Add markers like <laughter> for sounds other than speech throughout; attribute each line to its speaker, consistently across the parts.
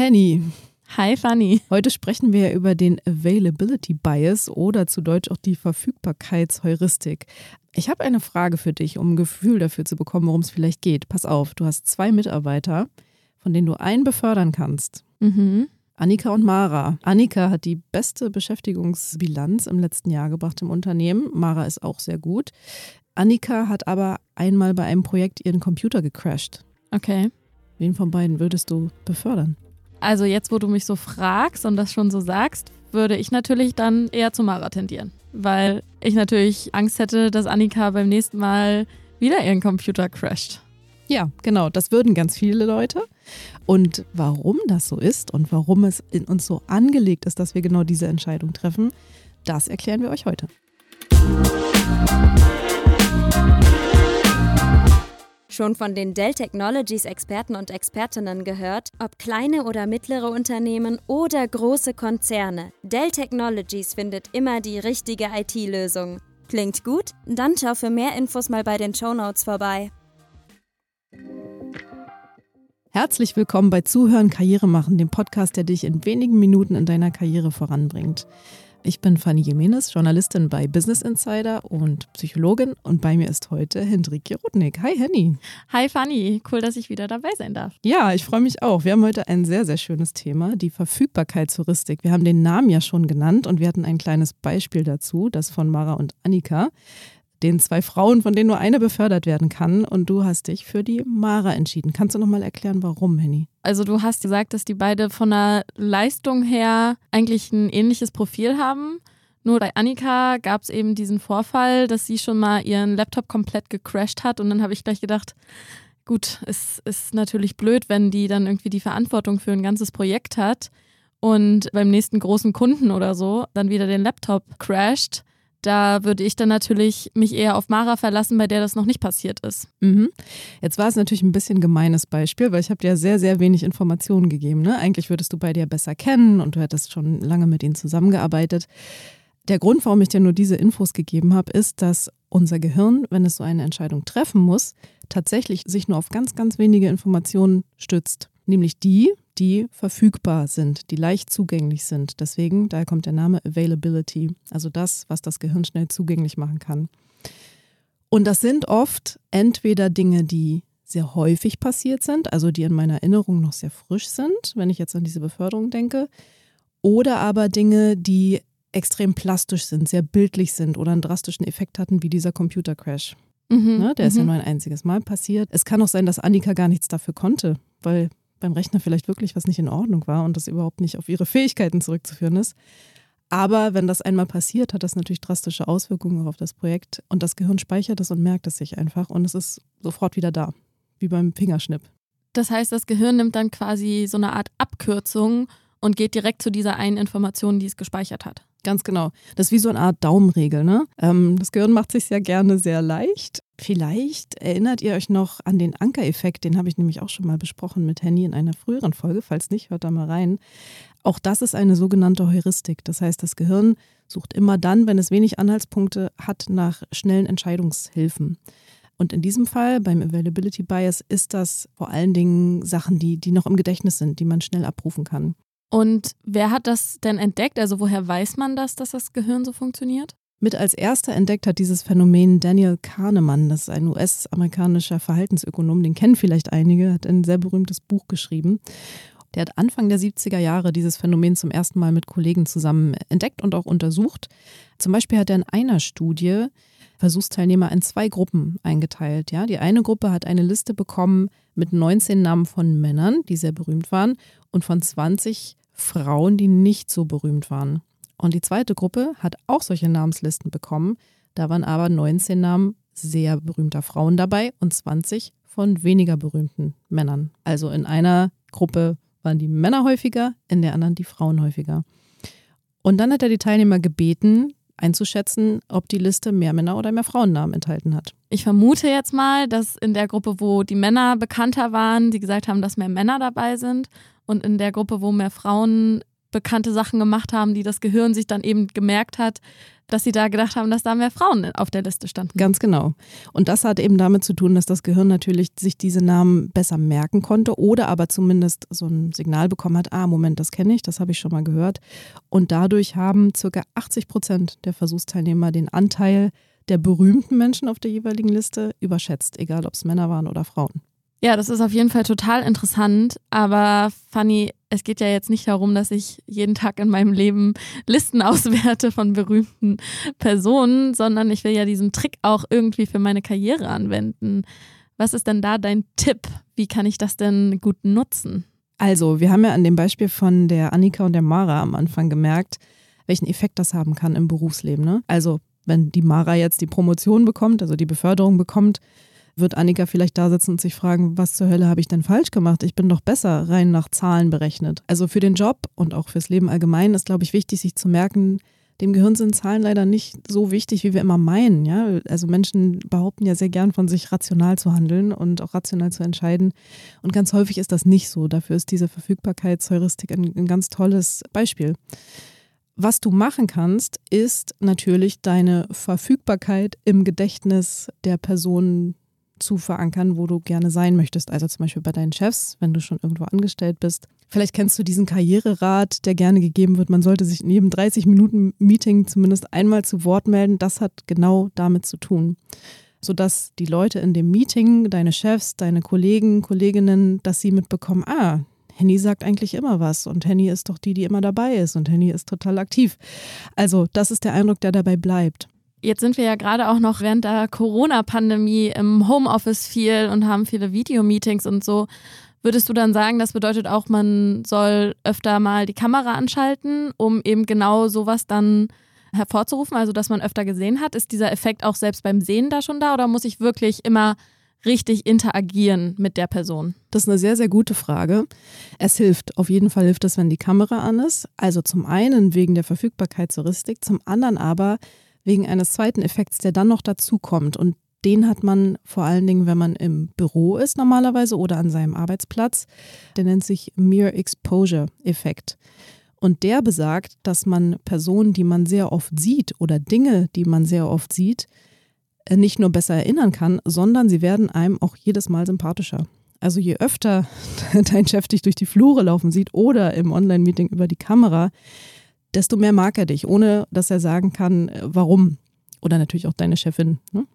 Speaker 1: Henny.
Speaker 2: Hi Fanny.
Speaker 1: Heute sprechen wir über den Availability Bias oder zu Deutsch auch die Verfügbarkeitsheuristik. Ich habe eine Frage für dich, um ein Gefühl dafür zu bekommen, worum es vielleicht geht. Pass auf, du hast zwei Mitarbeiter, von denen du einen befördern kannst.
Speaker 2: Mhm.
Speaker 1: Annika und Mara. Annika hat die beste Beschäftigungsbilanz im letzten Jahr gebracht im Unternehmen. Mara ist auch sehr gut. Annika hat aber einmal bei einem Projekt ihren Computer gecrashed.
Speaker 2: Okay.
Speaker 1: Wen von beiden würdest du befördern?
Speaker 2: Also jetzt, wo du mich so fragst und das schon so sagst, würde ich natürlich dann eher zu Mara tendieren. Weil ich natürlich Angst hätte, dass Annika beim nächsten Mal wieder ihren Computer crasht.
Speaker 1: Ja, genau, das würden ganz viele Leute. Und warum das so ist und warum es in uns so angelegt ist, dass wir genau diese Entscheidung treffen, das erklären wir euch heute.
Speaker 3: Schon von den Dell Technologies Experten und Expertinnen gehört, ob kleine oder mittlere Unternehmen oder große Konzerne. Dell Technologies findet immer die richtige IT-Lösung. Klingt gut? Dann schau für mehr Infos mal bei den Show Notes vorbei.
Speaker 1: Herzlich willkommen bei Zuhören Karriere machen, dem Podcast, der dich in wenigen Minuten in deiner Karriere voranbringt. Ich bin Fanny Jimenez, Journalistin bei Business Insider und Psychologin und bei mir ist heute Hendrike Rudnick. Hi Henny.
Speaker 2: Hi Fanny, cool, dass ich wieder dabei sein darf.
Speaker 1: Ja, ich freue mich auch. Wir haben heute ein sehr, sehr schönes Thema, die Verfügbarkeitsheuristik. Wir haben den Namen ja schon genannt und wir hatten ein kleines Beispiel dazu, das von Mara und Annika den zwei Frauen, von denen nur eine befördert werden kann. Und du hast dich für die Mara entschieden. Kannst du nochmal erklären, warum, Henny?
Speaker 2: Also du hast gesagt, dass die beide von der Leistung her eigentlich ein ähnliches Profil haben. Nur bei Annika gab es eben diesen Vorfall, dass sie schon mal ihren Laptop komplett gecrashed hat. Und dann habe ich gleich gedacht, gut, es ist natürlich blöd, wenn die dann irgendwie die Verantwortung für ein ganzes Projekt hat und beim nächsten großen Kunden oder so dann wieder den Laptop crasht da würde ich dann natürlich mich eher auf Mara verlassen, bei der das noch nicht passiert ist.
Speaker 1: Mhm. Jetzt war es natürlich ein bisschen gemeines Beispiel, weil ich habe dir sehr, sehr wenig Informationen gegeben. Ne? Eigentlich würdest du beide ja besser kennen und du hättest schon lange mit ihnen zusammengearbeitet. Der Grund, warum ich dir nur diese Infos gegeben habe, ist, dass unser Gehirn, wenn es so eine Entscheidung treffen muss, tatsächlich sich nur auf ganz, ganz wenige Informationen stützt. Nämlich die, die verfügbar sind, die leicht zugänglich sind. Deswegen, daher kommt der Name Availability, also das, was das Gehirn schnell zugänglich machen kann. Und das sind oft entweder Dinge, die sehr häufig passiert sind, also die in meiner Erinnerung noch sehr frisch sind, wenn ich jetzt an diese Beförderung denke, oder aber Dinge, die extrem plastisch sind, sehr bildlich sind oder einen drastischen Effekt hatten, wie dieser Computercrash.
Speaker 2: Mhm,
Speaker 1: ne, der ist ja
Speaker 2: mhm.
Speaker 1: nur ein einziges Mal passiert. Es kann auch sein, dass Annika gar nichts dafür konnte, weil beim Rechner vielleicht wirklich was nicht in Ordnung war und das überhaupt nicht auf ihre Fähigkeiten zurückzuführen ist. Aber wenn das einmal passiert, hat das natürlich drastische Auswirkungen auf das Projekt und das Gehirn speichert es und merkt es sich einfach und es ist sofort wieder da, wie beim Fingerschnipp.
Speaker 2: Das heißt, das Gehirn nimmt dann quasi so eine Art Abkürzung und geht direkt zu dieser einen Information, die es gespeichert hat.
Speaker 1: Ganz genau. Das ist wie so eine Art Daumenregel. Ne? Ähm, das Gehirn macht sich sehr gerne sehr leicht. Vielleicht erinnert ihr euch noch an den Ankereffekt, den habe ich nämlich auch schon mal besprochen mit Henny in einer früheren Folge. Falls nicht, hört da mal rein. Auch das ist eine sogenannte Heuristik. Das heißt, das Gehirn sucht immer dann, wenn es wenig Anhaltspunkte hat, nach schnellen Entscheidungshilfen. Und in diesem Fall, beim Availability Bias, ist das vor allen Dingen Sachen, die, die noch im Gedächtnis sind, die man schnell abrufen kann.
Speaker 2: Und wer hat das denn entdeckt? Also woher weiß man das, dass das Gehirn so funktioniert?
Speaker 1: Mit als erster entdeckt hat dieses Phänomen Daniel Kahnemann. Das ist ein US-amerikanischer Verhaltensökonom, den kennen vielleicht einige, hat ein sehr berühmtes Buch geschrieben. Der hat Anfang der 70er Jahre dieses Phänomen zum ersten Mal mit Kollegen zusammen entdeckt und auch untersucht. Zum Beispiel hat er in einer Studie Versuchsteilnehmer in zwei Gruppen eingeteilt. Ja, die eine Gruppe hat eine Liste bekommen mit 19 Namen von Männern, die sehr berühmt waren, und von 20 Frauen, die nicht so berühmt waren. Und die zweite Gruppe hat auch solche Namenslisten bekommen. Da waren aber 19 Namen sehr berühmter Frauen dabei und 20 von weniger berühmten Männern. Also in einer Gruppe waren die Männer häufiger, in der anderen die Frauen häufiger. Und dann hat er die Teilnehmer gebeten, einzuschätzen, ob die Liste mehr Männer oder mehr Frauennamen enthalten hat.
Speaker 2: Ich vermute jetzt mal, dass in der Gruppe, wo die Männer bekannter waren, die gesagt haben, dass mehr Männer dabei sind und in der Gruppe, wo mehr Frauen bekannte Sachen gemacht haben, die das Gehirn sich dann eben gemerkt hat, dass sie da gedacht haben, dass da mehr Frauen auf der Liste standen.
Speaker 1: Ganz genau. Und das hat eben damit zu tun, dass das Gehirn natürlich sich diese Namen besser merken konnte oder aber zumindest so ein Signal bekommen hat, ah, Moment, das kenne ich, das habe ich schon mal gehört. Und dadurch haben circa 80 Prozent der Versuchsteilnehmer den Anteil der berühmten Menschen auf der jeweiligen Liste überschätzt, egal ob es Männer waren oder Frauen.
Speaker 2: Ja, das ist auf jeden Fall total interessant. Aber Fanny, es geht ja jetzt nicht darum, dass ich jeden Tag in meinem Leben Listen <laughs> auswerte von berühmten Personen, sondern ich will ja diesen Trick auch irgendwie für meine Karriere anwenden. Was ist denn da dein Tipp? Wie kann ich das denn gut nutzen?
Speaker 1: Also, wir haben ja an dem Beispiel von der Annika und der Mara am Anfang gemerkt, welchen Effekt das haben kann im Berufsleben. Ne? Also, wenn die Mara jetzt die Promotion bekommt, also die Beförderung bekommt, wird Annika vielleicht da sitzen und sich fragen, was zur Hölle habe ich denn falsch gemacht? Ich bin doch besser rein nach Zahlen berechnet. Also für den Job und auch fürs Leben allgemein ist, glaube ich, wichtig, sich zu merken, dem Gehirn sind Zahlen leider nicht so wichtig, wie wir immer meinen. Ja? Also Menschen behaupten ja sehr gern von sich, rational zu handeln und auch rational zu entscheiden. Und ganz häufig ist das nicht so. Dafür ist diese Verfügbarkeitsheuristik ein, ein ganz tolles Beispiel. Was du machen kannst, ist natürlich deine Verfügbarkeit im Gedächtnis der Person zu verankern, wo du gerne sein möchtest. Also zum Beispiel bei deinen Chefs, wenn du schon irgendwo angestellt bist. Vielleicht kennst du diesen Karriererat, der gerne gegeben wird. Man sollte sich in jedem 30-Minuten-Meeting zumindest einmal zu Wort melden. Das hat genau damit zu tun. Sodass die Leute in dem Meeting, deine Chefs, deine Kollegen, Kolleginnen, dass sie mitbekommen, ah, Henny sagt eigentlich immer was und Henny ist doch die, die immer dabei ist und Henny ist total aktiv. Also das ist der Eindruck, der dabei bleibt.
Speaker 2: Jetzt sind wir ja gerade auch noch während der Corona-Pandemie im Homeoffice viel und haben viele Videomeetings und so. Würdest du dann sagen, das bedeutet auch, man soll öfter mal die Kamera anschalten, um eben genau sowas dann hervorzurufen, also dass man öfter gesehen hat? Ist dieser Effekt auch selbst beim Sehen da schon da oder muss ich wirklich immer richtig interagieren mit der Person?
Speaker 1: Das ist eine sehr, sehr gute Frage. Es hilft, auf jeden Fall hilft es, wenn die Kamera an ist. Also zum einen wegen der Verfügbarkeitsheuristik, zum anderen aber, wegen eines zweiten Effekts, der dann noch dazu kommt. Und den hat man vor allen Dingen, wenn man im Büro ist normalerweise oder an seinem Arbeitsplatz. Der nennt sich Mere Exposure Effekt. Und der besagt, dass man Personen, die man sehr oft sieht oder Dinge, die man sehr oft sieht, äh, nicht nur besser erinnern kann, sondern sie werden einem auch jedes Mal sympathischer. Also je öfter <laughs> dein Chef dich durch die Flure laufen sieht oder im Online-Meeting über die Kamera, desto mehr mag er dich, ohne dass er sagen kann, äh, warum. Oder natürlich auch deine Chefin. Ne?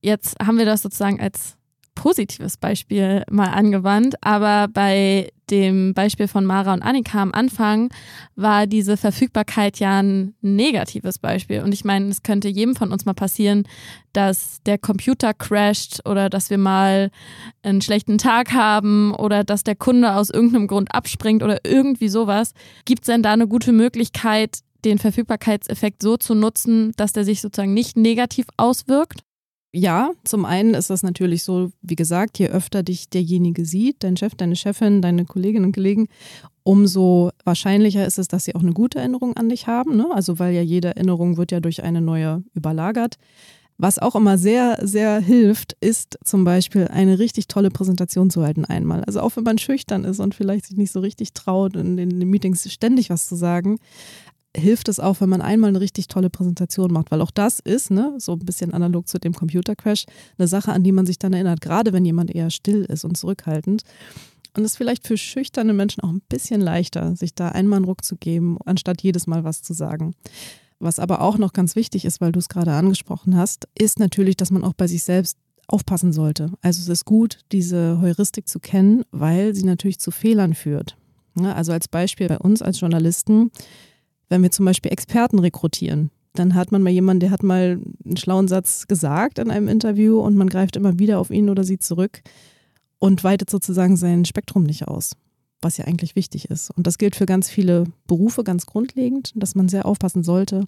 Speaker 2: Jetzt haben wir das sozusagen als positives Beispiel mal angewandt, aber bei dem Beispiel von Mara und Annika am Anfang war diese Verfügbarkeit ja ein negatives Beispiel. Und ich meine, es könnte jedem von uns mal passieren, dass der Computer crasht oder dass wir mal einen schlechten Tag haben oder dass der Kunde aus irgendeinem Grund abspringt oder irgendwie sowas. Gibt es denn da eine gute Möglichkeit, den Verfügbarkeitseffekt so zu nutzen, dass der sich sozusagen nicht negativ auswirkt?
Speaker 1: Ja, zum einen ist das natürlich so, wie gesagt, je öfter dich derjenige sieht, dein Chef, deine Chefin, deine Kolleginnen und Kollegen, umso wahrscheinlicher ist es, dass sie auch eine gute Erinnerung an dich haben. Ne? Also weil ja jede Erinnerung wird ja durch eine neue überlagert. Was auch immer sehr, sehr hilft, ist zum Beispiel eine richtig tolle Präsentation zu halten einmal. Also auch wenn man schüchtern ist und vielleicht sich nicht so richtig traut, in den Meetings ständig was zu sagen, hilft es auch, wenn man einmal eine richtig tolle Präsentation macht, weil auch das ist, ne, so ein bisschen analog zu dem Computercrash, eine Sache, an die man sich dann erinnert, gerade wenn jemand eher still ist und zurückhaltend. Und es ist vielleicht für schüchterne Menschen auch ein bisschen leichter, sich da einmal einen Ruck zu geben, anstatt jedes Mal was zu sagen. Was aber auch noch ganz wichtig ist, weil du es gerade angesprochen hast, ist natürlich, dass man auch bei sich selbst aufpassen sollte. Also es ist gut, diese Heuristik zu kennen, weil sie natürlich zu Fehlern führt. Also als Beispiel bei uns als Journalisten, wenn wir zum Beispiel Experten rekrutieren, dann hat man mal jemanden, der hat mal einen schlauen Satz gesagt in einem Interview und man greift immer wieder auf ihn oder sie zurück und weitet sozusagen sein Spektrum nicht aus, was ja eigentlich wichtig ist. Und das gilt für ganz viele Berufe ganz grundlegend, dass man sehr aufpassen sollte,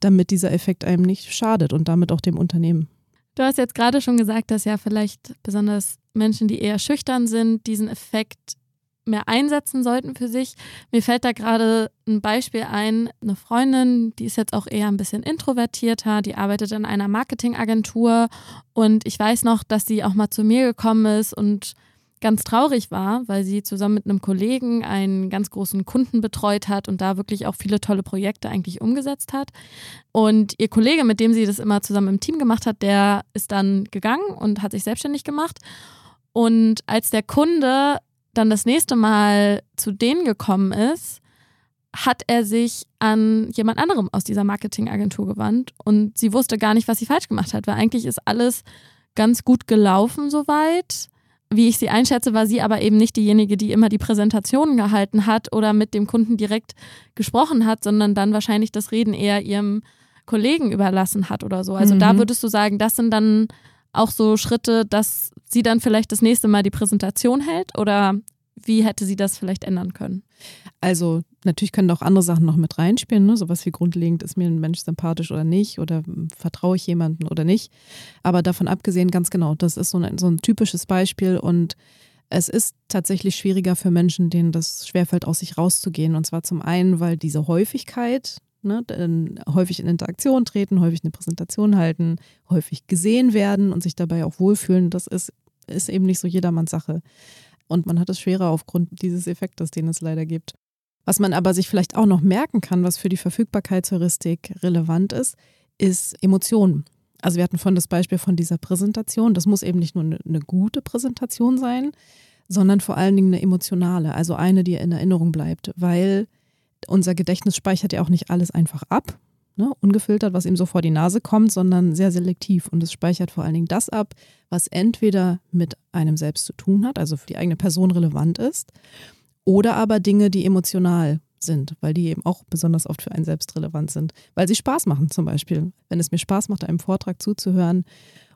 Speaker 1: damit dieser Effekt einem nicht schadet und damit auch dem Unternehmen.
Speaker 2: Du hast jetzt gerade schon gesagt, dass ja vielleicht besonders Menschen, die eher schüchtern sind, diesen Effekt mehr einsetzen sollten für sich. Mir fällt da gerade ein Beispiel ein, eine Freundin, die ist jetzt auch eher ein bisschen introvertierter, die arbeitet in einer Marketingagentur und ich weiß noch, dass sie auch mal zu mir gekommen ist und ganz traurig war, weil sie zusammen mit einem Kollegen einen ganz großen Kunden betreut hat und da wirklich auch viele tolle Projekte eigentlich umgesetzt hat. Und ihr Kollege, mit dem sie das immer zusammen im Team gemacht hat, der ist dann gegangen und hat sich selbstständig gemacht. Und als der Kunde dann das nächste Mal zu denen gekommen ist, hat er sich an jemand anderem aus dieser Marketingagentur gewandt und sie wusste gar nicht, was sie falsch gemacht hat, weil eigentlich ist alles ganz gut gelaufen soweit. Wie ich sie einschätze, war sie aber eben nicht diejenige, die immer die Präsentationen gehalten hat oder mit dem Kunden direkt gesprochen hat, sondern dann wahrscheinlich das Reden eher ihrem Kollegen überlassen hat oder so. Also mhm. da würdest du sagen, das sind dann auch so Schritte, dass sie dann vielleicht das nächste Mal die Präsentation hält oder wie hätte sie das vielleicht ändern können?
Speaker 1: Also natürlich können auch andere Sachen noch mit reinspielen, ne? sowas wie grundlegend, ist mir ein Mensch sympathisch oder nicht oder hm, vertraue ich jemandem oder nicht. Aber davon abgesehen, ganz genau, das ist so ein, so ein typisches Beispiel und es ist tatsächlich schwieriger für Menschen, denen das schwerfällt, aus sich rauszugehen. Und zwar zum einen, weil diese Häufigkeit, ne, häufig in Interaktion treten, häufig eine Präsentation halten, häufig gesehen werden und sich dabei auch wohlfühlen, das ist, ist eben nicht so jedermanns Sache. Und man hat es schwerer aufgrund dieses Effektes, den es leider gibt. Was man aber sich vielleicht auch noch merken kann, was für die Verfügbarkeitsheuristik relevant ist, ist Emotionen. Also wir hatten von das Beispiel von dieser Präsentation. Das muss eben nicht nur eine gute Präsentation sein, sondern vor allen Dingen eine emotionale, also eine, die in Erinnerung bleibt, weil unser Gedächtnis speichert ja auch nicht alles einfach ab, ne, ungefiltert, was ihm so vor die Nase kommt, sondern sehr selektiv. Und es speichert vor allen Dingen das ab, was entweder mit einem selbst zu tun hat, also für die eigene Person relevant ist, oder aber Dinge, die emotional sind, weil die eben auch besonders oft für einen selbst relevant sind, weil sie Spaß machen zum Beispiel. Wenn es mir Spaß macht, einem Vortrag zuzuhören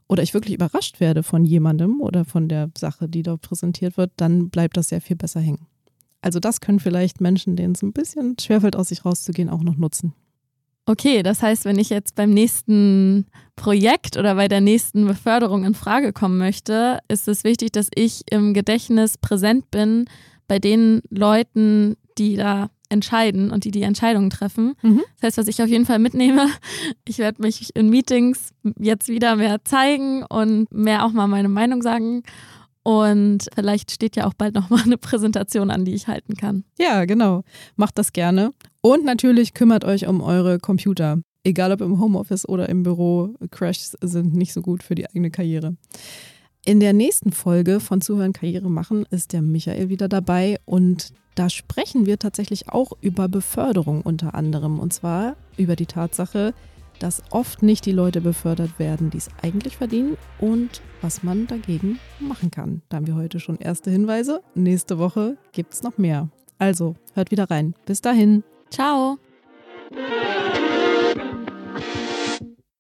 Speaker 1: oder ich wirklich überrascht werde von jemandem oder von der Sache, die dort präsentiert wird, dann bleibt das sehr viel besser hängen. Also das können vielleicht Menschen, denen es ein bisschen schwerfällt, aus sich rauszugehen, auch noch nutzen.
Speaker 2: Okay, das heißt, wenn ich jetzt beim nächsten Projekt oder bei der nächsten Beförderung in Frage kommen möchte, ist es wichtig, dass ich im Gedächtnis präsent bin bei den Leuten, die da entscheiden und die die Entscheidungen treffen. Mhm. Das heißt, was ich auf jeden Fall mitnehme, <laughs> ich werde mich in Meetings jetzt wieder mehr zeigen und mehr auch mal meine Meinung sagen und vielleicht steht ja auch bald nochmal eine Präsentation an, die ich halten kann.
Speaker 1: Ja, genau. Macht das gerne. Und natürlich kümmert euch um eure Computer. Egal ob im Homeoffice oder im Büro, Crashs sind nicht so gut für die eigene Karriere. In der nächsten Folge von Zuhören Karriere machen ist der Michael wieder dabei und da sprechen wir tatsächlich auch über Beförderung unter anderem und zwar über die Tatsache, dass oft nicht die Leute befördert werden, die es eigentlich verdienen und was man dagegen machen kann. Da haben wir heute schon erste Hinweise. Nächste Woche gibt es noch mehr. Also, hört wieder rein. Bis dahin.
Speaker 2: Ciao.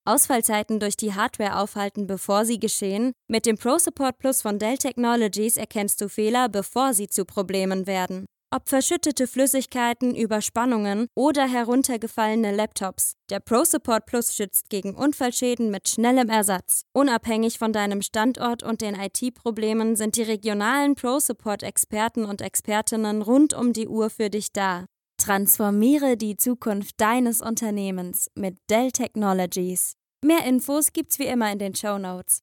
Speaker 3: Ausfallzeiten durch die Hardware aufhalten, bevor sie geschehen? Mit dem Pro Support Plus von Dell Technologies erkennst du Fehler, bevor sie zu Problemen werden. Ob verschüttete Flüssigkeiten, Überspannungen oder heruntergefallene Laptops. Der Pro Support Plus schützt gegen Unfallschäden mit schnellem Ersatz. Unabhängig von deinem Standort und den IT-Problemen sind die regionalen Pro Support Experten und Expertinnen rund um die Uhr für dich da. Transformiere die Zukunft deines Unternehmens mit Dell Technologies. Mehr Infos gibt's wie immer in den Show Notes.